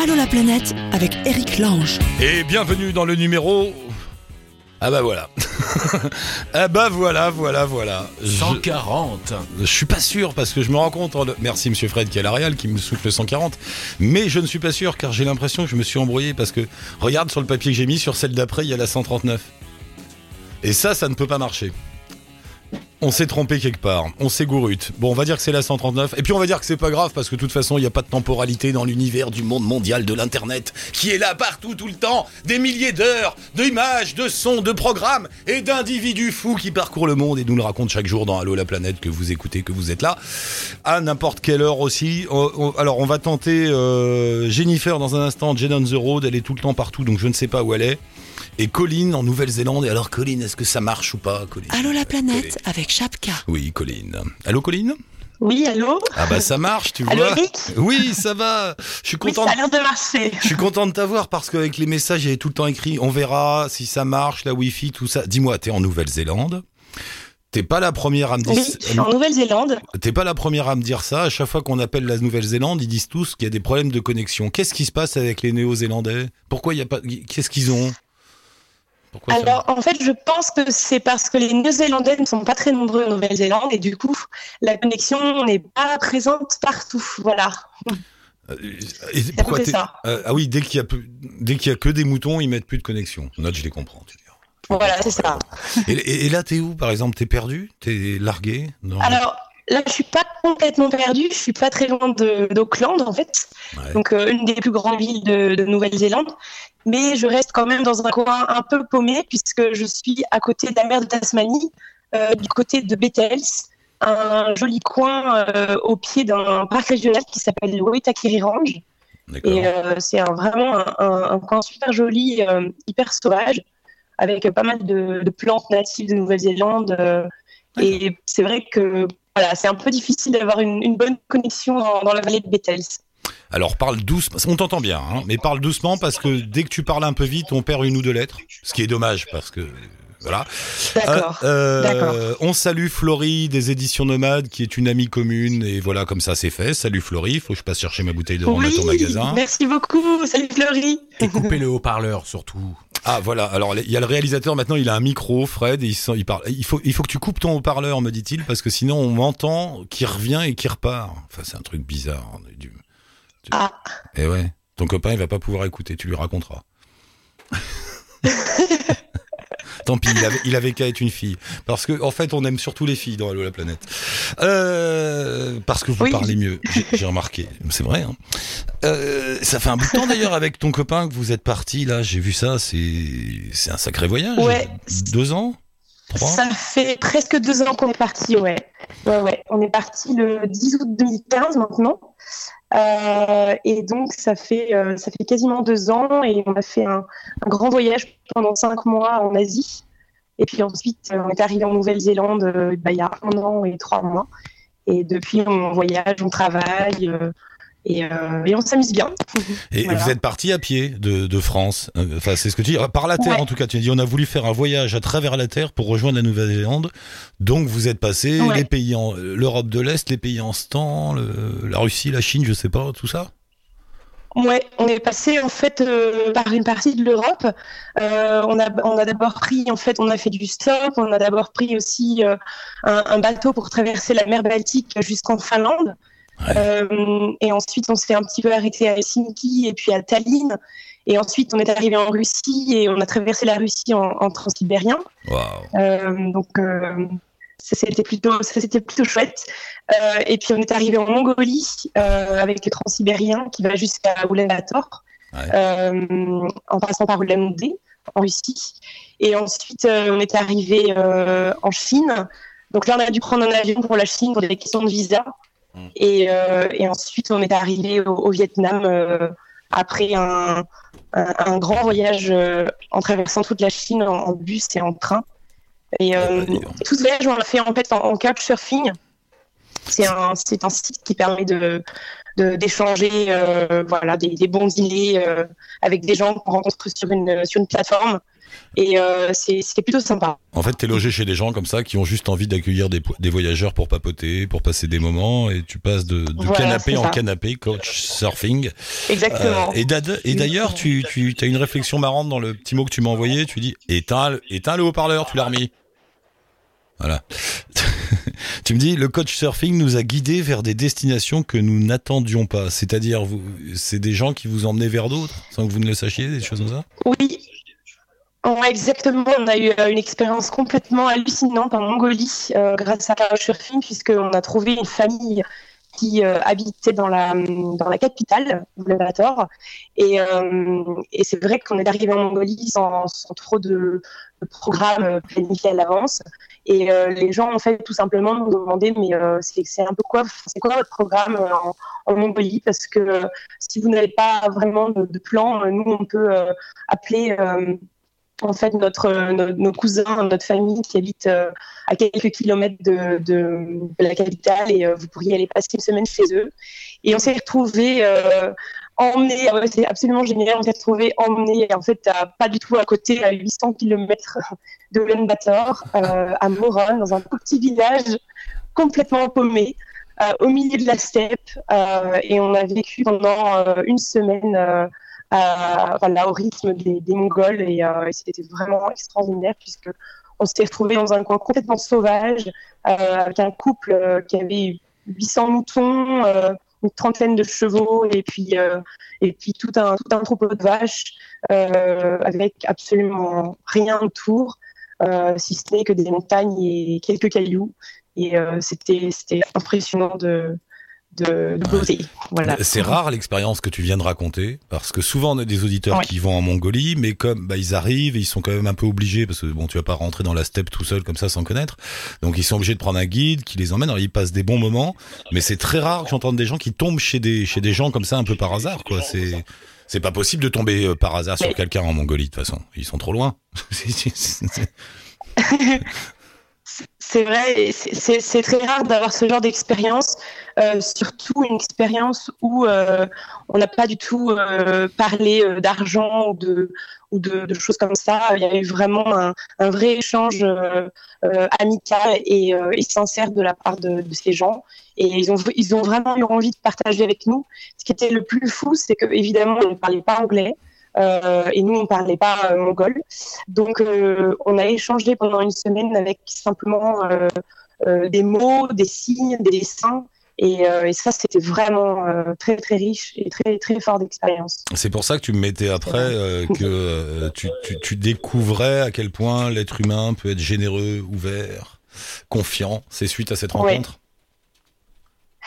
Allô la planète avec Eric Lange. Et bienvenue dans le numéro. Ah bah voilà. ah bah voilà, voilà, voilà. Je, 140. je suis pas sûr parce que je me rends compte. Merci Monsieur Fred qui est à la Real qui me souffle 140. Mais je ne suis pas sûr car j'ai l'impression que je me suis embrouillé parce que regarde sur le papier que j'ai mis sur celle d'après il y a la 139. Et ça, ça ne peut pas marcher. On s'est trompé quelque part, on s'est gourute. Bon, on va dire que c'est la 139, et puis on va dire que c'est pas grave parce que de toute façon, il n'y a pas de temporalité dans l'univers du monde mondial de l'internet, qui est là partout, tout le temps, des milliers d'heures, d'images, de sons, de programmes et d'individus fous qui parcourent le monde et nous le racontent chaque jour dans Allo la planète que vous écoutez, que vous êtes là, à n'importe quelle heure aussi. Euh, on- Alors, on va tenter euh, Jennifer dans un instant, Jen on the road, elle est tout le temps partout, donc je ne sais pas où elle est. Et Colline en Nouvelle-Zélande. Et alors, Colline, est-ce que ça marche ou pas, Colline Allô la planète avec Chapka. oui, Colline. Allô, Colline? Oui, allô? Ah bah ça marche, tu Allô, vois. Eric? Oui, ça va. Je suis Oui, content. ça a l'air de marcher. Je suis content de t'avoir parce qu'avec les messages, il y avait tout le temps écrit on verra si ça marche, la Wi-Fi, tout ça. Dis-moi, t'es en Nouvelle-Zélande? T'es pas la première à me dire Oui, je suis en Nouvelle-Zélande. T'es pas la première à me dire ça. À chaque fois qu'on appelle la Nouvelle-Zélande, ils disent tous qu'il y a des problèmes de connexion. Qu'est-ce qui se passe avec les Néo-Zélandais? Pourquoi il y a pas Qu'est-ce qu'ils ont? Pourquoi ça- Alors, en fait, je pense que c'est parce que les Néo-Zélandais ne sont pas très nombreux en Nouvelle-Zélande et du coup, la connexion n'est pas présente partout. Voilà. Euh, et pourquoi ça. Euh, ah oui, dès qu'il y a plus- dès qu'il y a que des moutons, ils mettent plus de connexion. Note, je les comprends. tu. Voilà, c'est ça. Et, et- et là, t'es où, par exemple? T'es perdu? T'es largué? Dans- Alors, là, je suis pas complètement perdue. Je suis pas très loin d'Auckland, en fait. Ouais. Donc, euh, une des plus grandes villes de, de Nouvelle-Zélande. Mais je reste quand même dans un coin un peu paumé puisque je suis à côté de la mer de Tasmanie, euh, du côté de Bethels, un joli coin euh, au pied d'un parc régional qui s'appelle le Waitakere Range. Et c'est vraiment un, un- un coin super joli, hyper sauvage, avec pas mal de, de plantes natives de Nouvelle-Zélande. et c'est vrai que voilà, c'est un peu difficile d'avoir une, une bonne connexion dans, dans la vallée de Bethels. Alors parle doucement, on t'entend bien, hein, mais parle doucement parce que dès que tu parles un peu vite, on perd une ou deux lettres, ce qui est dommage parce que voilà. D'accord. Euh, euh, D'accord. On salue Florie des éditions Nomades, qui est une amie commune et voilà comme ça c'est fait. Salut Florie, faut que je passe chercher ma bouteille de rhum à ton magasin. merci beaucoup. Salut Fleury. Et couper le haut-parleur surtout. Ah voilà, alors il y a le réalisateur maintenant, il a un micro, Fred, et il, il parle. Il faut, il faut que tu coupes ton haut-parleur, me dit-il, parce que sinon on m'entend qui revient et qui repart. Enfin c'est un truc bizarre. du- Ah, Et ouais, ton copain il va pas pouvoir écouter, tu lui raconteras. Tant pis, il avait, il avait qu'à être une fille. Parce que, en fait, on aime surtout les filles dans Allo la planète. Euh, parce que vous Oui. parlez mieux, j'ai remarqué. C'est vrai. Hein. Euh, ça fait un bout de temps d'ailleurs avec ton copain que vous êtes parti là. J'ai vu ça. C'est c'est un sacré voyage. Ouais. Deux ans? Ça fait presque deux ans qu'on est parti, ouais. Ouais, ouais. On est parti le 10 août 2015 maintenant. Euh, et donc, ça fait, euh, ça fait quasiment deux ans et on a fait un, un grand voyage pendant cinq mois en Asie. Et puis ensuite, euh, on est arrivé en Nouvelle-Zélande euh, bah, il y a un an et trois mois. Et depuis, on voyage, on travaille euh, et, euh, et on s'amuse bien. Et Voilà. vous êtes parti à pied de, de France. Euh, Enfin, c'est ce que tu dis. Par la Terre, Ouais. en tout cas. Tu as dit, on a voulu faire un voyage à travers la Terre pour rejoindre la Nouvelle-Zélande. Donc, vous êtes passé Ouais. les pays en, l'Europe de l'Est, les pays en stand, le- la Russie, la Chine, je sais pas, tout ça. Ouais, on est passé en fait euh, par une partie de l'Europe. Euh, on a, on a d'abord pris, en fait, on a fait du stop. On a d'abord pris aussi euh, un, un bateau pour traverser la mer Baltique jusqu'en Finlande. Ouais. Euh, et ensuite, on s'est un petit peu arrêté à Helsinki et puis à Tallinn. Et ensuite, on est arrivé en Russie et on a traversé la Russie en, en transsibérien. Euh, donc, euh, ça c'était plutôt, c'était plutôt chouette. Euh, et puis on est arrivé en Mongolie avec le transsibérien qui va jusqu'à Ouais. euh, en passant par Ulan-Ude en Russie. Et ensuite on est arrivé en Chine. Donc là on a dû prendre un avion pour la Chine pour des questions de visa. Mm. Et, euh, et ensuite on est arrivé au, au Vietnam euh, après un, un, un grand voyage euh, en traversant toute la Chine en, en bus et en train. Et euh, tout ce voyage, on l'a fait en fait en, en couchsurfing. C'est un, c'est un site qui permet de de- d'échanger euh, voilà des, des bons dîners euh, avec des gens qu'on rencontre sur une sur une plateforme Et euh, c'est- c'était plutôt sympa. En fait, t'es logé chez des gens comme ça qui ont juste envie d'accueillir des, des voyageurs pour papoter, pour passer des moments, et tu passes de, de Voilà, canapé en canapé, coach surfing. Exactement. Euh, et d'ailleurs, tu, tu as une réflexion marrante dans le petit mot que tu m'as envoyé. Tu dis éteins, le- éteins le haut-parleur, tu l'as remis. Voilà. tu me dis le coach surfing nous a guidés vers des destinations que nous n'attendions pas. C'est-à-dire, c'est des gens qui vous emmenaient vers d'autres sans que vous ne le sachiez, des choses comme ça? Oui. Exactement. On a eu euh, une expérience complètement hallucinante en Mongolie euh, grâce à Couchsurfing, puisqu'on a trouvé une famille qui euh, habitait dans la, dans la capitale, Ulaanbaatar. Et, et c'est vrai qu'on est arrivé en Mongolie sans, trop de, euh, planifiés à l'avance. Et les gens, en fait, tout simplement nous demandaient, mais c'est un peu quoi, c'est quoi votre programme en, Mongolie? Parce que si vous n'avez pas vraiment de, plan, nous, on peut appeler en fait notre, nos, cousins, notre famille qui habite euh, à quelques kilomètres de, la capitale et euh, vous pourriez aller passer une semaine chez eux. Et on s'est retrouvés euh, emmenés, ouais, c'est absolument génial, on s'est retrouvés emmenés en fait pas du tout à côté, à 800 kilomètres de Ulaanbaatar, à Moron, dans un tout petit village complètement paumé. au milieu de la steppe et on a vécu pendant une semaine voilà, au rythme des, Mongols. Et, euh, c'était vraiment extraordinaire puisque on s'était retrouvé dans un coin complètement sauvage euh, avec un couple euh, qui avait 800 moutons, une trentaine de chevaux et puis et puis tout un tout un troupeau de vaches avec absolument rien autour si ce n'est que des montagnes et quelques cailloux. Et c'était c'était impressionnant de de, de beauté voilà C'est rare l'expérience que tu viens de raconter, parce que souvent on a des auditeurs Ouais. qui vont en Mongolie, mais comme bah, ils arrivent, ils sont quand même un peu obligés, parce que bon, tu vas pas rentrer dans la steppe tout seul comme ça sans connaître, donc ils sont obligés de prendre un guide qui les emmène. Alors ils passent des bons moments, mais c'est très rare que j'entende des gens qui tombent chez des chez des gens comme ça un peu par hasard, quoi. C'est c'est pas possible de tomber euh, par hasard sur Mais- quelqu'un en Mongolie de toute façon. Ils sont trop loin. C'est- vrai, c'est- très rare d'avoir ce genre d'expérience, surtout une expérience où euh, on n'a pas du tout euh, parlé euh, d'argent ou, de, ou de, choses comme ça. Il y a eu vraiment un, un vrai échange euh, euh, amical et, euh, sincère de la part de, ces gens. Et ils ont, ils ont vraiment eu envie de partager avec nous. Ce qui était le plus fou, c'est que évidemment, on ne parlait pas anglais. euh, et nous, on ne parlait pas euh, mongol. Donc, euh, on a échangé pendant une semaine avec simplement euh, euh, des mots, des signes, des dessins. Et, euh, et ça, c'était vraiment euh, très, très riche et très, très fort d'expérience. C'est pour ça que tu me mettais après euh, que tu, tu, tu découvrais à quel point l'être humain peut être généreux, ouvert, confiant. C'est suite à cette Ouais. rencontre?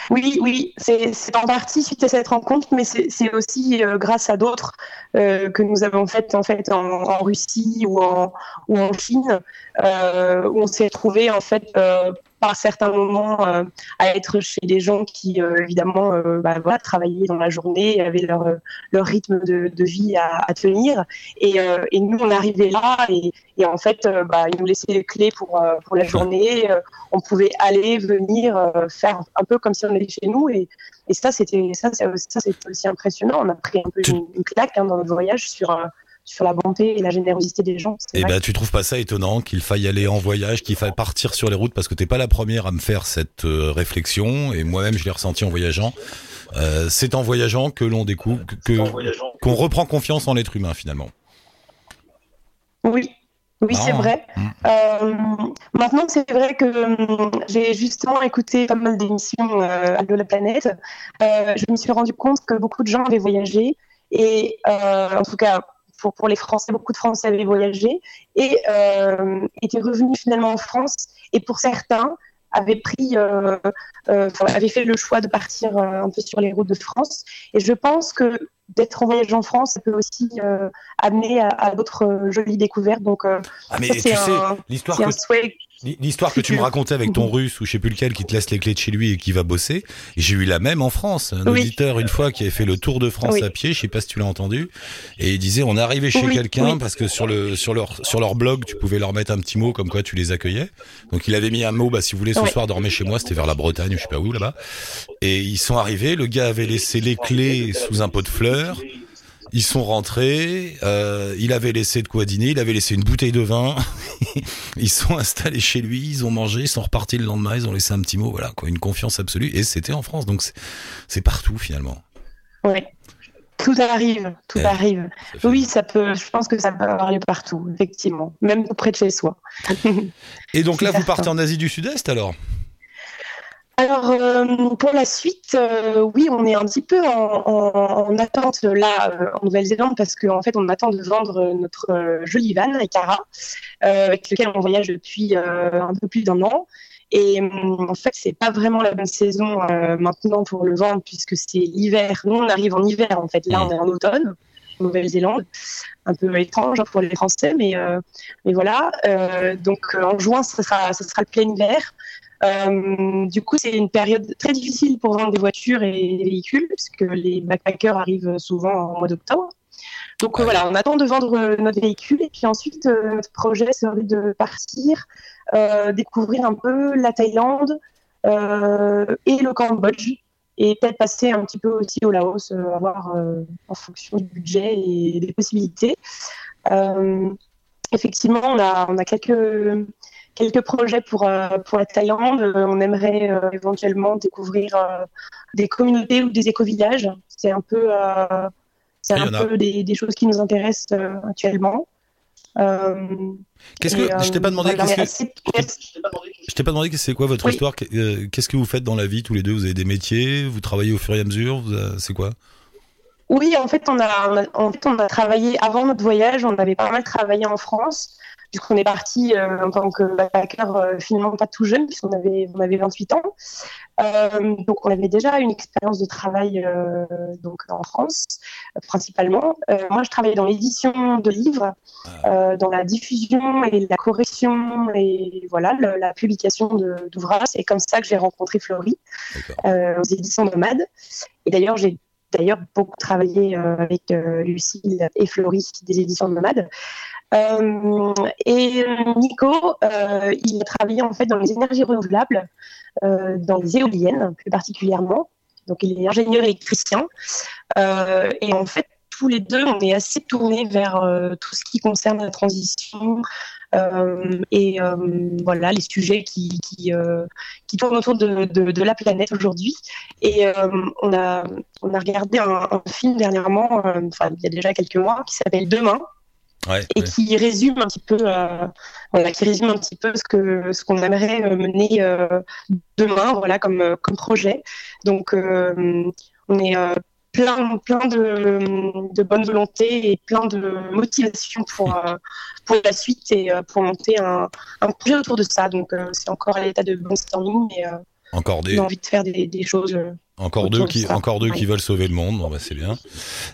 Oui, oui, c'est en partie suite à cette rencontre, mais c'est aussi euh, grâce à d'autres euh, que nous avons faites en fait en, en Russie ou en ou en Chine, euh, où on s'est trouvé en fait par certains moments euh, à être chez des gens qui euh, évidemment euh, bah, voilà, travaillaient dans la journée, avaient leur leur rythme de, de vie à, à tenir, et, et nous on arrivait là et, et en fait bah, ils nous laissaient les clés pour pour la journée. on pouvait aller, venir, faire un peu comme si on était chez nous. Et, et ça, c'était ça, ça, aussi impressionnant. On a pris un peu une, une claque hein, dans notre voyage sur, sur la bonté et la générosité des gens. Et vrai. ben, tu trouves pas ça étonnant qu'il faille aller en voyage, qu'il faille partir sur les routes parce que t'es pas la première à me faire cette euh, réflexion et moi-même je l'ai ressenti en voyageant. Euh, c'est en voyageant que l'on découvre que que- qu'on reprend confiance en l'être humain finalement. Oui. Oui, c'est vrai. Mm. Euh, maintenant, c'est vrai que hum, j'ai justement écouté pas mal d'émissions euh, de la planète. Euh, je me suis rendu compte que beaucoup de gens avaient voyagé et, euh, en tout cas, pour, pour les Français, beaucoup de Français avaient voyagé et euh, étaient revenus finalement en France. Et pour certains, avaient pris, euh, euh, enfin, avaient fait le choix de partir euh, un peu sur les routes de France. Et je pense que d'être en voyage en France, ça peut aussi amener à, à d'autres jolies découvertes. Donc, Ah mais ça, tu c'est sais un- l'histoire que un souhait. L'histoire que tu me racontais avec ton russe ou je sais plus lequel qui te laisse les clés de chez lui et qui va bosser, j'ai eu la même en France. Un Oui. auditeur une fois qui avait fait le tour de France Oui. à pied, je sais pas si tu l'as entendu, et il disait on est arrivé chez Oui, quelqu'un parce que sur le sur leur sur leur blog tu pouvais leur mettre un petit mot comme quoi tu les accueillais. Donc il avait mis un mot bah si vous voulez ce soir dormez chez moi, c'était vers la Bretagne, je sais pas où là-bas. Et ils sont arrivés, le gars avait laissé les clés sous un pot de fleurs. Ils sont rentrés, euh, il avait laissé de quoi dîner, il avait laissé une bouteille de vin. ils sont installés chez lui, ils ont mangé, ils sont repartis le lendemain, ils ont laissé un petit mot, voilà, quoi, une confiance absolue. Et c'était en France, donc c'est- partout finalement. Oui. Tout arrive, tout Ouais. arrive. Ça Oui, ça peut. Je pense que ça peut avoir lieu partout, effectivement, même près de chez soi. Et donc là, vous partez en Asie du Sud-Est alors? Alors, euh, pour la suite, euh, oui, on est un petit peu en, en- en attente là euh, en Nouvelle-Zélande parce qu'en fait, on attend de vendre notre joli van, Ekara, avec lequel on voyage depuis un peu plus d'un an. Et hum, en fait, c'est pas vraiment la bonne saison maintenant pour le vendre puisque c'est l'hiver. Nous, on arrive en hiver en fait. Là, on est en automne, en Nouvelle-Zélande. Un peu étrange hein, pour les Français, mais, euh, mais voilà. Euh, donc, euh, en juin, ce sera, ce sera le plein hiver. Euh, du coup, c'est une période très difficile pour vendre des voitures et des véhicules, puisque les backpackers arrivent souvent en mois d'octobre. Donc euh, Ouais. voilà, on attend de vendre euh, notre véhicule et puis ensuite notre projet serait de partir, euh, découvrir un peu la Thaïlande euh, et le Cambodge et peut-être passer un petit peu aussi au Laos, à voir en fonction du budget et des possibilités. Effectivement, on a, on a quelques quelques projets pour, euh, pour la Thaïlande. Euh, on aimerait euh, éventuellement découvrir des communautés ou des éco-villages. C'est un peu, c'est un peu des, des choses qui nous intéressent actuellement. Euh, Qu'est-ce je t'ai pas demandé voilà, qu'est-ce que je t'ai pas demandé que c'est quoi votre Oui. histoire Qu'est- Qu'est-ce que vous faites dans la vie tous les deux? Vous avez des métiers? Vous travaillez au fur et à mesure? C'est quoi? Oui, en fait, on a, on a- en fait, on a travaillé avant notre voyage, on avait pas mal travaillé en France, puisqu'on est parti euh, en tant que backpacker euh, finalement pas tout jeune, puisqu'on avait, on avait 28 ans. Euh, donc, on avait déjà une expérience de travail donc en France, principalement. Moi, je travaillais dans l'édition de livres, euh, dans la diffusion et la correction et voilà le- la publication d'ouvrages. C'est comme ça que j'ai rencontré Florie aux éditions Nomades. Et d'ailleurs, j'ai d'ailleurs beaucoup travaillé euh, avec euh, Lucille et Florie des éditions Nomades. Euh, et Nico, euh, il a travaillé en fait dans les énergies renouvelables, euh, dans les éoliennes plus particulièrement. Donc il est ingénieur électricien. Euh, et en fait, tous les deux, on est assez tournés vers euh, tout ce qui concerne la transition euh, et euh, voilà les sujets qui, qui, euh, tournent autour de, la planète aujourd'hui. Et euh, on, a, on a regardé un, un film dernièrement, euh, enfin il y a déjà quelques mois, qui s'appelle Demain Ouais, et ouais. qui résume un petit peu, euh, voilà, qui résume un petit peu ce que ce qu'on aimerait euh, mener euh, demain, voilà, comme comme projet. Donc euh, on est plein plein de, de bonne volonté et plein de motivation pour pour la suite et pour monter un, un projet autour de ça. Donc c'est encore à l'état de brainstorming, mais Encore on des, a envie de faire des, des choses. Encore deux de qui, encore deux qui veulent sauver le monde. Bon, bah, c'est bien.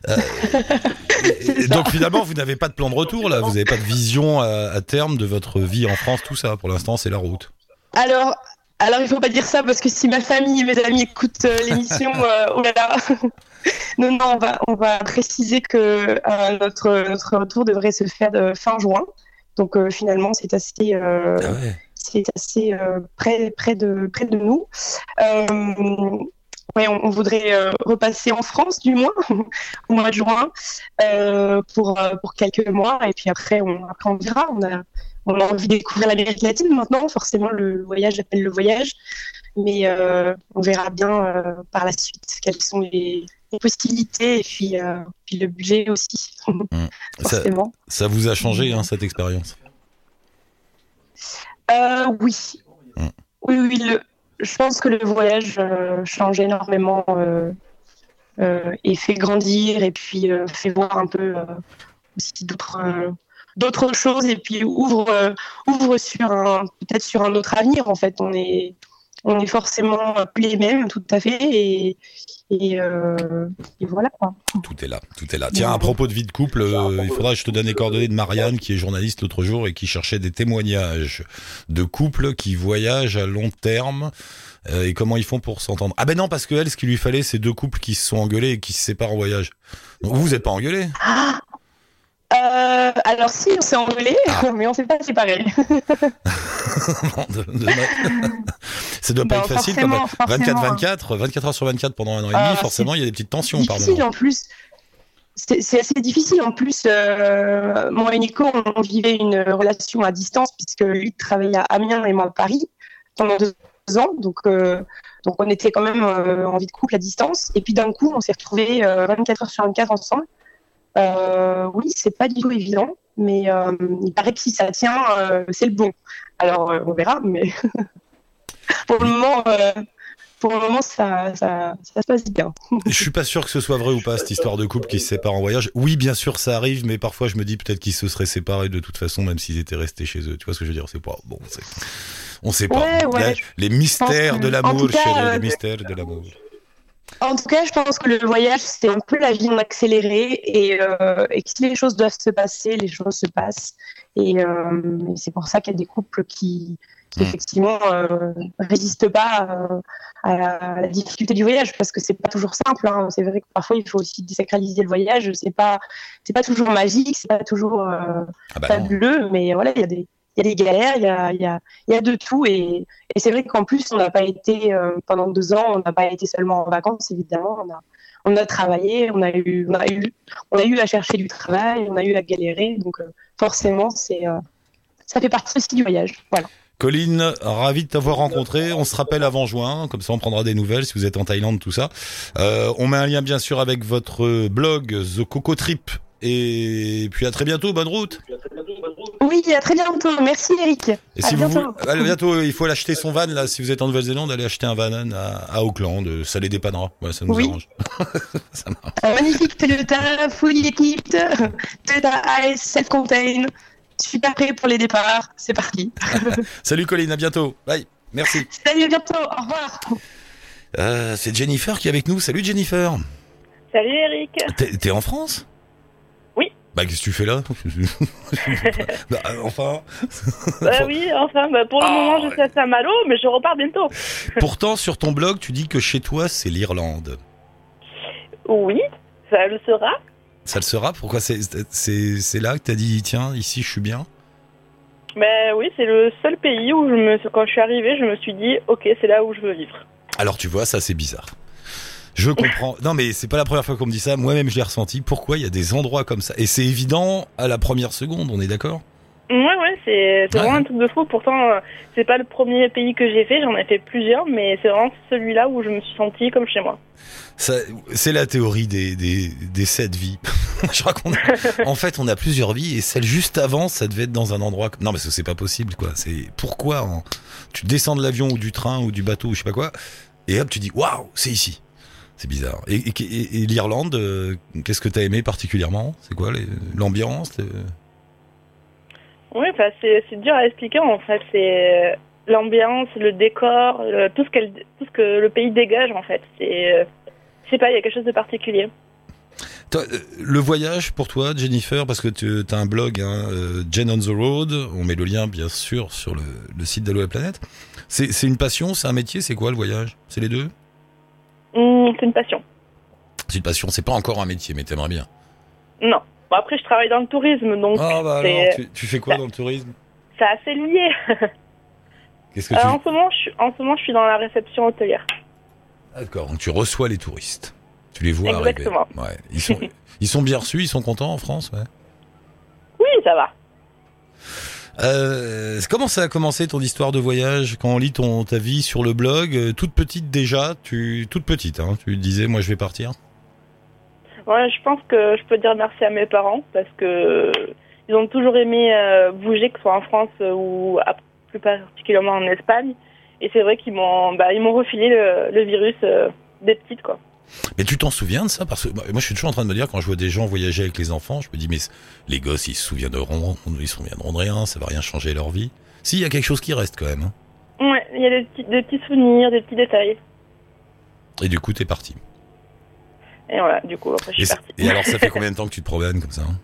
Euh, donc finalement, vous n'avez pas de plan de retour là. Vous n'avez pas de vision à, à terme de votre vie en France, tout ça. Pour l'instant, c'est la route. Alors, alors il faut pas dire ça parce que si ma famille et mes amis écoutent euh, l'émission, euh, oh là là. non, non, on va, on va préciser que notre, notre retour devrait se faire de fin juin. Donc finalement, c'est assez, Ah ouais. c'est assez euh, près, près, de, près de nous. Euh, ouais, on, on voudrait euh, repasser en France, du moins, au mois de juin, euh, pour, euh, pour quelques mois. Et puis après, on, après, on verra. On a, on a envie de découvrir l'Amérique latine maintenant. Forcément, le voyage appelle le voyage. Mais on verra bien par la suite quelles sont les, les possibilités et puis, puis le budget aussi, Ça, forcément. ça vous a changé hein, cette expérience? Oui. Mm. Oui, oui. Le, je pense que le voyage euh, change énormément euh, euh, et fait grandir et puis fait voir un peu aussi d'autres choses et puis ouvre ouvre sur un peut-être sur un autre avenir en fait. On est on est forcément plus les mêmes tout à fait et et, euh, et voilà quoi. Tout est là, tout est là. Tiens, à propos de vie de couple, euh, il faudra que je te donne les coordonnées de Marianne, qui est journaliste l'autre jour et qui cherchait des témoignages de couples qui voyagent à long terme euh, et comment ils font pour s'entendre. Ah ben non, parce que elle, ce qu'il lui fallait, c'est deux couples qui se sont engueulés et qui se séparent en voyage. Donc vous, vous êtes pas engueulés? Ah euh, alors si on s'est engueulé, mais on s'est pas séparés. Ça doit pas Non, être facile quand même. forcément, forcément. 24-24, 24 heures sur 24 pendant un an et Ah, demi, c'est forcément, il y a des petites tensions par difficile en plus. c'est c'est assez difficile. En plus, euh, moi et Nico, on, on vivait une relation à distance puisque lui travaillait à Amiens et moi à Paris pendant deux ans. Donc, euh, donc on était quand même en vie de couple à distance. Et puis d'un coup, on s'est retrouvés euh, 24 heures sur 24 ensemble. Euh, oui, c'est pas du tout évident, mais euh, il paraît que si ça tient, euh, c'est le bon. Alors, euh, on verra, mais pour le moment, pour le moment, ça, ça, ça se passe bien. Je suis pas sûr que ce soit vrai ou pas cette histoire de couple qui se sépare en voyage. Oui, bien sûr, ça arrive, mais parfois je me dis peut-être qu'ils se seraient séparés de toute façon, même s'ils étaient restés chez eux. Tu vois ce que je veux dire? C'est pas bon. On sait pas. Ouais, ouais, Là, je les mystères de que- l'amour, euh, les mystères de l'amour. En tout cas, je pense que le voyage, c'est un peu la vie en accéléré et, euh, et que si les choses doivent se passer, les choses se passent. Et, euh, et c'est pour ça qu'il y a des couples qui, qui Mm. effectivement, euh, résistent pas euh, à, la, à la difficulté du voyage parce que c'est pas toujours simple. hein. C'est vrai que parfois, il faut aussi désacraliser le voyage. C'est pas, c'est pas toujours magique, c'est pas toujours Ah bah non. fabuleux, mais voilà, il y a des y a des galères, il y a, il y a, il de tout. Et, et c'est vrai qu'en plus, on n'a pas été, euh, pendant deux ans, on n'a pas été seulement en vacances, évidemment. On a, on a travaillé, on a, eu, on, a eu, on a eu à chercher du travail, on a eu à galérer. Donc, euh, forcément, c'est, euh, ça fait partie aussi du voyage. Colline, ravi de t'avoir rencontré. On se rappelle avant juin, comme ça on prendra des nouvelles si vous êtes en Thaïlande, tout ça. On met un lien bien sûr avec votre blog The Coco Trip. Et puis à très bientôt, bonne route. Oui, à très bientôt. Merci, Eric. Et À si vous bientôt. voulez- allez, bientôt, il faut aller acheter son van là. Si vous êtes en Nouvelle-Zélande, allez acheter un van à, à Auckland. euh, Ça les dépannera. Ouais, ça nous Oui. arrange. ça marche. Un magnifique Toyota, fully equipped, Toyota AS self-contained. Super prêt pour les départs. C'est parti. Salut Colline, à bientôt. Bye. Merci. Salut, à bientôt. Au revoir. Euh, c'est Jennifer qui est avec nous. Salut Jennifer. Salut Eric. T'es en France? Bah qu'est-ce que tu fais là? Bah euh, enfin. Bah oui, enfin, bah, pour le Ah, moment, je suis à Saint-Malo, mais je repars bientôt. Pourtant sur ton blog tu dis que chez toi c'est l'Irlande. Oui, ça le sera. Ça le sera? Pourquoi c'est c'est c'est là que t'as dit tiens ici je suis bien? Mais oui, c'est le seul pays où je me, quand je suis arrivée, je me suis dit, ok, c'est là où je veux vivre. Alors tu vois ça c'est bizarre. Je comprends. Non mais c'est pas la première fois qu'on me dit ça. Moi-même je l'ai ressenti. Pourquoi il y a des endroits comme ça? Et c'est évident à la première seconde. On est d'accord? Ouais, ouais, c'est Ouais. vraiment un truc de fou. Pourtant, euh, c'est pas le premier pays que j'ai fait, j'en ai fait plusieurs, mais c'est vraiment celui-là où je me suis sentie comme chez moi. C'est la théorie des, des, des sept vies. je crois qu'on a, en fait, on a plusieurs vies et celle juste avant, ça devait être dans un endroit. Non, mais c'est pas possible, quoi. C'est pourquoi hein, tu descends de l'avion ou du train ou du bateau ou je sais pas quoi, et hop, tu dis waouh, c'est ici. C'est bizarre. Et, et- et- et l'Irlande, euh, qu'est-ce que t'as aimé particulièrement? C'est quoi l'ambiance les- Oui, enfin, c'est dur à expliquer en fait. C'est euh, l'ambiance, le décor, le- tout, ce qu'elle- tout ce que le pays dégage en fait. C'est, euh, je sais pas, il y a quelque chose de particulier. Toi, euh, le voyage pour toi, Jennifer, parce que tu as un blog, hein, euh, Jen on the Road. On met le lien, bien sûr, sur le, le site d'Allo la planète. C'est une passion, c'est un métier, c'est quoi le voyage? C'est les deux? Hum, c'est une passion. C'est une passion, c'est pas encore un métier, mais t'aimerais bien. Non. Bon, après, je travaille dans le tourisme, donc Ah bah alors, tu, tu fais quoi dans le tourisme? C'est assez lié. Qu'est-ce que Euh, tu en, ce moment, je, suis- en ce moment, je suis dans la réception hôtelière. D'accord, donc tu reçois les touristes. Tu les vois Exactement. arriver. Ouais, ils sont ils sont bien reçus, ils sont contents en France, ouais. Oui, ça va. Euh, comment ça a commencé ton histoire de voyage quand on lit ton ta vie sur le blog euh, toute petite déjà, tu toute petite hein, tu disais moi je vais partir? Ouais, je pense que je peux dire merci à mes parents parce que ils ont toujours aimé euh, bouger, que ce soit en France euh, ou à- plus particulièrement en Espagne. Et c'est vrai qu'ils m'ont, bah, ils m'ont refilé le, le virus des petites, quoi. Mais tu t'en souviens de ça? Parce que moi je suis toujours en train de me dire quand je vois des gens voyager avec les enfants, je me dis mais les gosses ils se souviendront ils se souviendront de rien, ça va rien changer leur vie. Si il y a quelque chose qui reste quand même. hein. Ouais, il y a des petits, des petits souvenirs, des petits détails. Et du coup t'es parti. Et voilà, du coup, après, je suis partie. et alors ça fait combien de temps que tu te promènes comme ça hein?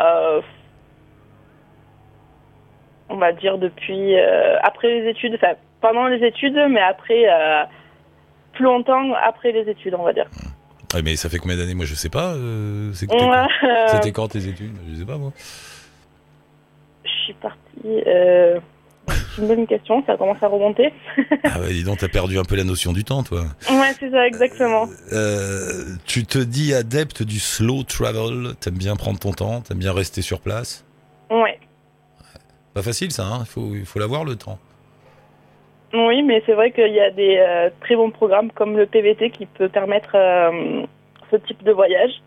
Euh, on va dire depuis euh, après les études, enfin pendant les études, mais après euh, plus longtemps après les études, on va dire. Ouais, mais ça fait combien d'années? Moi, je sais pas. euh, euh, C'était quand tes études? Je sais pas moi. je suis partie. Euh, C'est une bonne question, ça commence à remonter. Ah ouais, dis donc, t'as perdu un peu la notion du temps, toi. Ouais, c'est ça, exactement. Euh, tu te dis adepte du slow travel, t'aimes bien prendre ton temps, t'aimes bien rester sur place? Ouais. Pas facile ça, hein il faut, il faut l'avoir le temps. Oui, mais c'est vrai qu'il y a des euh, très bons programmes comme le PVT qui peut permettre euh, ce type de voyage.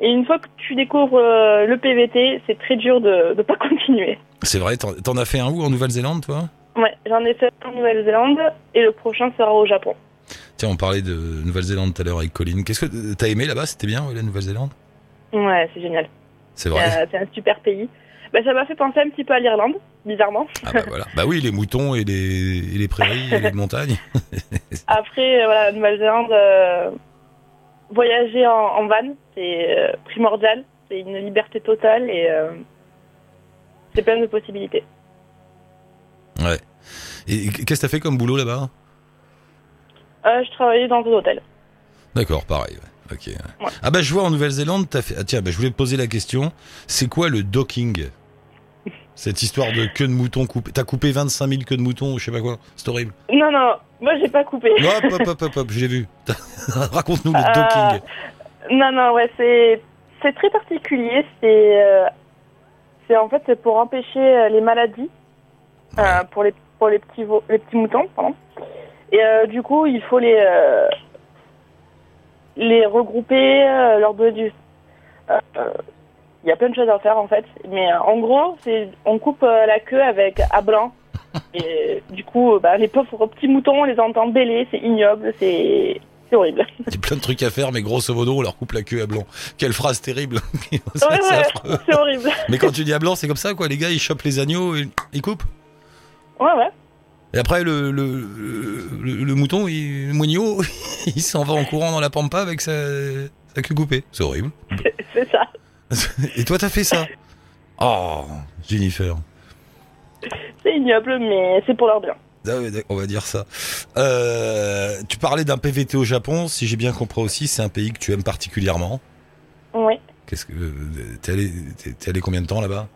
Et une fois que tu découvres euh, le PVT, c'est très dur de ne pas continuer. C'est vrai, t'en t'en as fait un où en Nouvelle-Zélande, toi? Ouais, j'en ai fait en Nouvelle-Zélande et le prochain sera au Japon. Tiens, on parlait de Nouvelle-Zélande tout à l'heure avec Colline. Qu'est-ce que t'as aimé là-bas? C'était bien, la Nouvelle-Zélande? Ouais, c'est génial. C'est vrai. c'est un super pays. Bah, ça m'a fait penser un petit peu à l'Irlande, bizarrement. Ah bah voilà. Bah oui, les moutons et les, et les prairies et les montagnes. Après, euh, voilà, Nouvelle-Zélande, euh, voyager en, en van, c'est euh, primordial. C'est une liberté totale et euh, c'est plein de possibilités. Ouais. Et qu'est-ce que t'as fait comme boulot là-bas? Je travaillais dans un hôtel. D'accord, pareil. ouais. Ok. ouais. Ouais. Ah bah je vois en Nouvelle-Zélande, t'as fait. Ah tiens, bah, je voulais te poser la question. C'est quoi le docking? Cette histoire de queue de mouton coupée. T'as coupé 25 000 queues de mouton ou je sais pas quoi? C'est horrible. Non, non, moi j'ai pas coupé. Hop, hop, hop, hop, hop, je l'ai vu. Raconte-nous le Euh, docking. Non, non, ouais, c'est c'est très particulier. C'est euh, c'est en fait c'est pour empêcher euh, les maladies euh, pour les pour les petits les petits moutons, pardon. Et du coup, il faut les les regrouper, euh, leur donner du. euh, euh, Il y a plein de choses à faire en fait, mais euh, en gros, c'est on coupe la queue avec à blanc. Et du coup, bah, les pauvres petits moutons, on les entend bêler, c'est ignoble, c'est c'est horrible. Il y a plein de trucs à faire, mais grosso modo, on leur coupe la queue à blanc. Quelle phrase terrible. C'est- Ouais, ouais, horrible. Mais quand tu dis à blanc, c'est comme ça, quoi. Les gars, ils chopent les agneaux et ils coupent. Ouais, ouais. Et après, le, le, le, le mouton, il, le moignot, il s'en va en courant dans la pampa avec sa, sa queue coupée. C'est horrible. C'est ça. Et toi, t'as fait ça? Oh, Jennifer. C'est ignoble, mais c'est pour leur bien. Ah ouais, on va dire ça. Euh, tu parlais d'un PVT au Japon. Si j'ai bien compris aussi, c'est un pays que tu aimes particulièrement. Oui. Qu'est-ce que t'es allé, t'es allé combien de temps là-bas?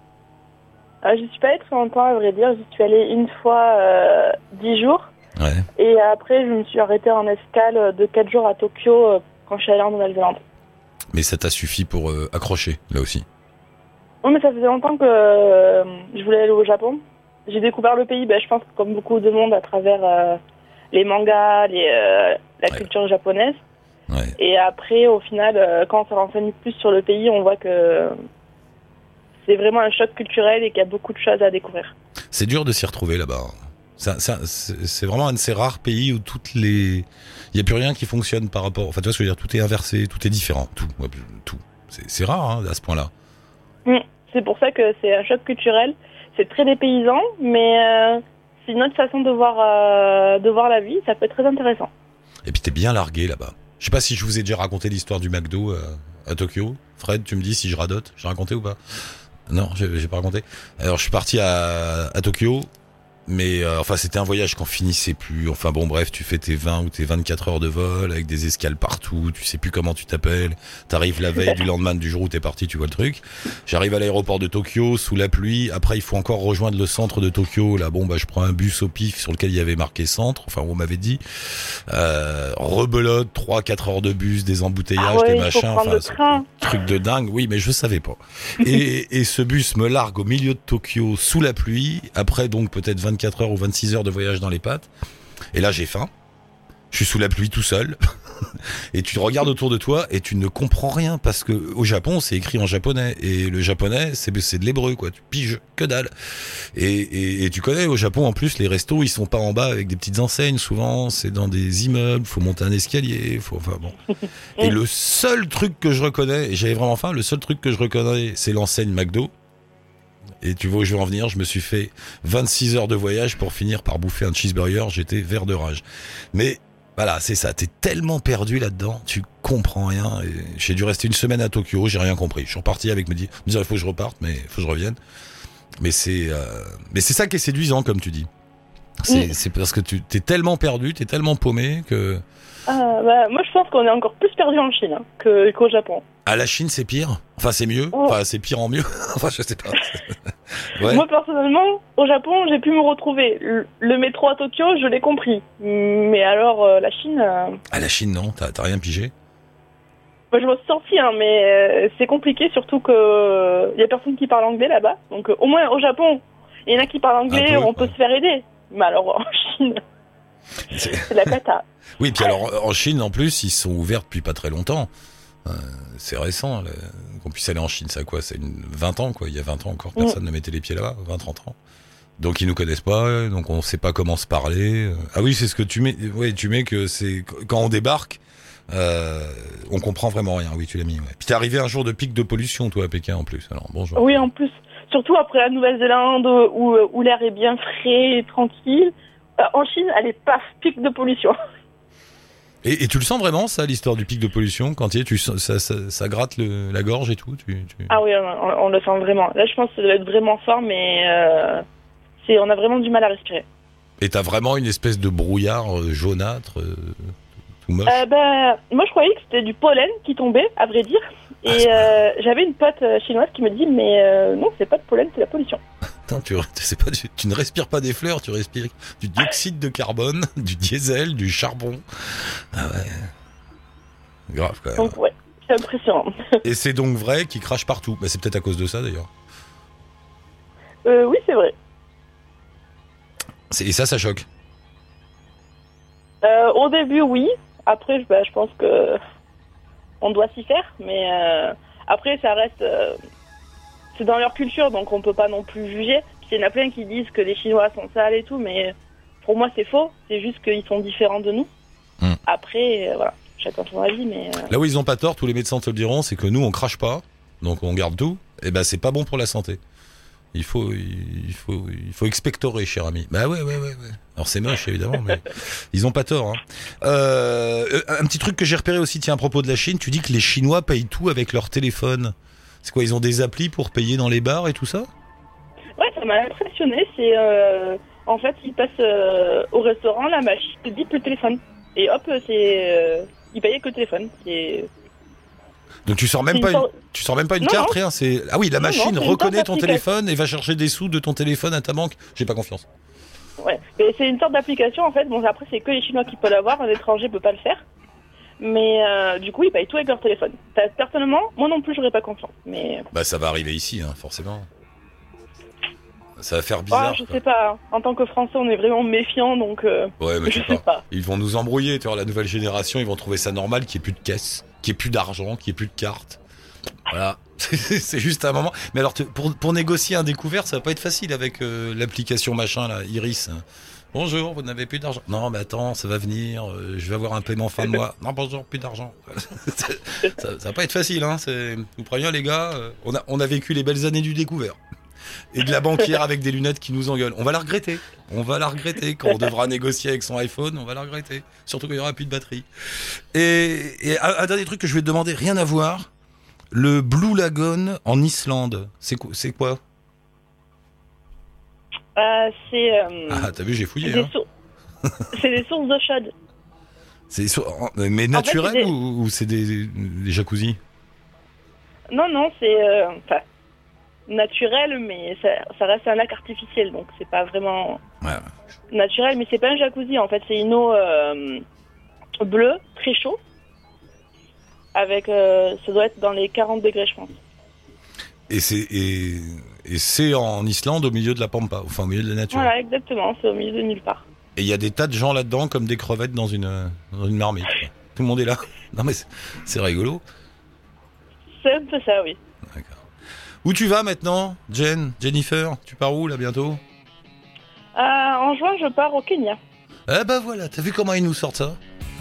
Euh, je suis pas allée très longtemps, à vrai dire. J'y suis allée une fois euh, dix jours. Ouais. Et après, je me suis arrêtée en escale de quatre jours à Tokyo euh, quand je suis allée en Nouvelle-Zélande. Mais ça t'a suffi pour euh, accrocher là aussi? Oui, mais ça faisait longtemps que euh, je voulais aller au Japon. J'ai découvert le pays, ben, je pense, comme beaucoup de monde, à travers euh, les mangas, les, euh, la Ouais. culture japonaise. Ouais. Et après, au final, euh, quand on se renseigne plus sur le pays, on voit que c'est vraiment un choc culturel et qu'il y a beaucoup de choses à découvrir. C'est dur de s'y retrouver là-bas. C'est vraiment un de ces rares pays où toutes les, il y a plus rien qui fonctionne par rapport. Enfin, tu vois ce que je veux dire Tout est inversé, tout est différent, tout, tout. C'est rare hein, à ce point-là. C'est pour ça que c'est un choc culturel. C'est très dépaysant, mais euh, c'est une autre façon de voir, euh, de voir la vie. Ça peut être très intéressant. Et puis t'es bien largué là-bas. Je sais pas si je vous ai déjà raconté l'histoire du McDo euh, à Tokyo. Fred, tu me dis si je radote. J'ai raconté ou pas? Non, j'ai pas raconté. Alors je suis parti à, à Tokyo, mais euh, enfin c'était un voyage qu'on finissait plus. Enfin bon bref, tu fais tes 20 ou tes 24 heures de vol avec des escales partout. Tu sais plus comment tu t'appelles. T'arrives la veille du lendemain du jour où t'es parti, tu vois le truc. J'arrive à l'aéroport de Tokyo sous la pluie. Après il faut encore rejoindre le centre de Tokyo. Là bon bah je prends un bus au pif sur lequel il y avait marqué centre. Enfin on m'avait dit. Euh, rebelote, 3-4 heures de bus, des embouteillages, Ah ouais, des machins, un truc de dingue. Oui, mais je savais pas. Et, et ce bus me largue au milieu de Tokyo sous la pluie, après donc peut-être 24 heures ou 26 heures de voyage dans les pattes. Et là j'ai faim. Je suis sous la pluie tout seul. et tu regardes autour de toi et tu ne comprends rien parce que au Japon c'est écrit en japonais et le japonais c'est de l'hébreu quoi. Tu piges que dalle. Et tu connais au Japon en plus les restos ils sont pas en bas avec des petites enseignes souvent c'est dans des immeubles faut monter un escalier faut enfin bon et le seul truc que je reconnais et j'avais vraiment faim le seul truc que je reconnais c'est l'enseigne McDo et tu vois où je veux en venir je me suis fait 26 heures de voyage pour finir par bouffer un cheeseburger j'étais vert de rage mais voilà, c'est ça. T'es tellement perdu là-dedans, tu comprends rien. J'ai dû rester une semaine à Tokyo, j'ai rien compris. Je suis reparti avec me dire, il faut que je reparte, mais il faut que je revienne. Mais c'est, euh, mais c'est ça qui est séduisant, comme tu dis. C'est, Mm. c'est parce que tu t'es tellement perdu, t'es tellement paumé que. Ah, bah, moi, je pense qu'on est encore plus perdu en Chine hein, que- qu'au Japon. À la Chine, c'est pire? Enfin, c'est mieux Oh. Enfin, c'est pire en mieux Enfin, je sais pas. ouais. Moi, personnellement, au Japon, j'ai pu me retrouver. Le, le métro à Tokyo, je l'ai compris. Mais alors, euh, la Chine, euh, À la Chine, non T'as rien pigé? Moi, je m'en suis sortie, hein, mais euh, c'est compliqué, surtout que il y a personne qui parle anglais là-bas. Donc, au moins, au Japon, il y en a qui parlent anglais, peu, on peut se faire aider. Mais alors, en Chine, C'est- c'est la cata. Oui, puis alors, en Chine, en plus, ils sont ouverts depuis pas très longtemps. Euh, c'est récent qu'on puisse aller en Chine. Ça quoi? C'est une 20 ans, quoi. Il y a 20 ans encore, personne ne mettait les pieds là-bas. 20, 30 ans. Donc ils nous connaissent pas, donc on sait pas comment se parler. Euh, Ah oui, c'est ce que tu mets. Oui, tu mets que c'est quand on débarque, euh, on comprend vraiment rien. Oui, tu l'as mis. Ouais. Puis t'es arrivé un jour de pic de pollution, toi, à Pékin, en plus. Alors bonjour. Oui, en plus, surtout après la Nouvelle-Zélande où, où l'air est bien frais et tranquille. Euh, en Chine, elle est paf, pic de pollution. Et, et tu le sens vraiment, ça, l'histoire du pic de pollution Quand tu, ça, ça, ça gratte le- la gorge et tout tu, tu- Ah oui, on, on le sent vraiment. Là, je pense que ça doit être vraiment fort, mais euh, c'est, on a vraiment du mal à respirer. Et t'as vraiment une espèce de brouillard euh, jaunâtre, euh, tout moche? Euh, ben, moi, je croyais que c'était du pollen qui tombait, à vrai dire. Ah, Et euh, j'avais une pote chinoise qui me dit, mais non, c'est pas de pollen, c'est la pollution. Putain, tu, c'est pas, du- tu ne respires pas des fleurs, tu respires du dioxyde de carbone, du diesel, du charbon. Ah ouais. Grave quand même. Donc, ouais, c'est impressionnant. Et c'est donc vrai qu'il crache partout. Bah, c'est peut-être à cause de ça d'ailleurs. Euh, oui, c'est vrai. Et ça, ça choque. Euh, au début, oui. Après, je- ben, je pense que on doit s'y faire, mais euh, après, ça reste. C'est dans leur culture, donc on peut pas non plus juger. Puis Il y en a plein qui disent que les Chinois sont sales et tout, mais pour moi, c'est faux. C'est juste qu'ils sont différents de nous. Hmm. Après, euh, voilà, chacun son avis, mais. euh, Là où ils ont pas tort, tous les médecins te le diront, c'est que nous, on crache pas, donc on garde tout. Et ben, c'est pas bon pour la santé. Il faut, il faut, il faut expectorer, cher ami. Bah ouais, ouais, ouais, ouais. Alors c'est moche évidemment, mais ils ont pas tort. Hein. Euh, un petit truc que j'ai repéré aussi, tiens, à propos de la Chine, tu dis que les Chinois payent tout avec leur téléphone. C'est quoi Ils ont des applis pour payer dans les bars et tout ça? Ouais, ça m'a impressionné. C'est euh, en fait, ils passent euh, au restaurant, la machine te dit le téléphone. Et hop, c'est euh, ils payaient que le téléphone. C'est Donc tu sors même pas, une tu sors même pas une Non, carte, non. rien. C'est ah oui, la Non, machine reconnaît ton téléphone et va chercher des sous de ton téléphone à ta banque. J'ai pas confiance. Ouais, mais c'est une sorte d'application en fait. Bon, après, c'est que les Chinois qui peuvent l'avoir, un étranger peut pas le faire. Mais euh, du coup, ils payent tout avec leur téléphone. Personnellement, moi non plus, j'aurais pas confiance. Mais Bah ça va arriver ici, hein, forcément. Ça va faire ah, bizarre. je quoi. sais pas. En tant que Français, on est vraiment méfiant, donc euh, Ouais, mais je je sais pas. pas. Ils vont nous embrouiller, tu vois, la nouvelle génération, ils vont trouver ça normal qu'il n'y ait plus de caisse, qu'il n'y ait plus d'argent, qu'il n'y ait plus de cartes. Voilà. c'est juste un moment. Mais alors, pour, pour négocier un découvert, ça va pas être facile avec euh, l'application machin, là, Iris. Bonjour, vous n'avez plus d'argent. Non, mais attends, ça va venir, euh, je vais avoir un paiement fin de mois. Non, bonjour, plus d'argent. ça, va pas être facile, hein. vous préviens, les gars, euh, on a, vécu les belles années du découvert. Et de la banquière avec des lunettes qui nous engueule. On va la regretter. On va la regretter. Quand on devra négocier avec son iPhone, on va la regretter. Surtout qu'il y aura plus de batterie. Et, un, un dernier truc que je vais te demander, rien à voir. Le Blue Lagoon en Islande, c'est quoi? Euh, c'est euh, Ah, t'as vu, j'ai c'est fouillé. des, Hein. c'est des sources d'eau chaude. C'est so- mais naturel c'est des- ou, ou c'est des, des jacuzzis? Non, non, c'est euh, enfin, naturel, mais ça, ça reste un lac artificiel, donc c'est pas vraiment Ouais. naturel. Mais c'est pas un jacuzzi, en fait, c'est une eau euh, bleue, très chaud. Avec, euh, ça doit être dans les 40 degrés, je pense. Et c'est et, et c'est en Islande au milieu de la pampa, enfin au milieu de la nature. Voilà, exactement, c'est au milieu de nulle part. Et il y a des tas de gens là-dedans comme des crevettes dans une dans une marmite. Tout le monde est là. Non mais c'est- c'est rigolo. C'est un peu ça, oui. D'accord. Où tu vas maintenant, Jen, Jennifer? Tu pars où là bientôt? Euh, en juin, je pars au Kenya. Eh ben voilà, t'as vu comment ils nous sortent ça?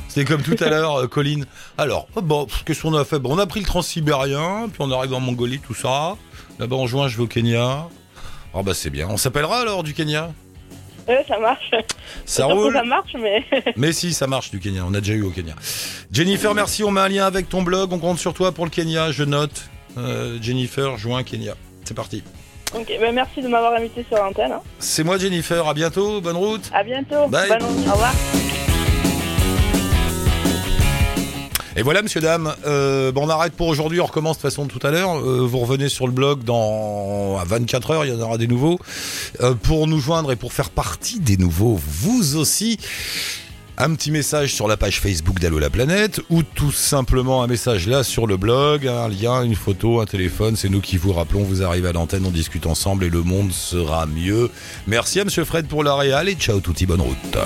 C'était comme tout à l'heure, euh, Colline. Alors, oh, bon, qu'est-ce qu'on a fait? Bon, on a pris le transsibérien, puis on arrive en Mongolie, tout ça. Là-bas en juin, je vais au Kenya. Oh bah c'est bien. On s'appellera alors du Kenya? Ouais, ça marche. Ça roule? ça marche, mais Mais si, ça marche du Kenya. On a déjà eu au Kenya. Jennifer, merci. On met un lien avec ton blog. On compte sur toi pour le Kenya. Je note. Euh, Jennifer, juin, Kenya. C'est parti. ok, ben, merci de m'avoir invité sur l'antenne. hein. C'est moi, Jennifer. À bientôt. Bonne route. À bientôt. Bye. Bonne- Au revoir. Et voilà, monsieur, dame. Euh, bon, on arrête pour aujourd'hui. On recommence de toute façon tout à l'heure. Euh, vous revenez sur le blog dans à 24 heures. Il y en aura des nouveaux. Euh, pour nous joindre et pour faire partie des nouveaux, vous aussi. Un petit message sur la page Facebook d'Allo la planète ou tout simplement un message là sur le blog, un lien, une photo, un téléphone. C'est nous qui vous rappelons. Vous arrivez à l'antenne, on discute ensemble et le monde sera mieux. Merci à Monsieur Fred pour la réal et ciao touti bonne route.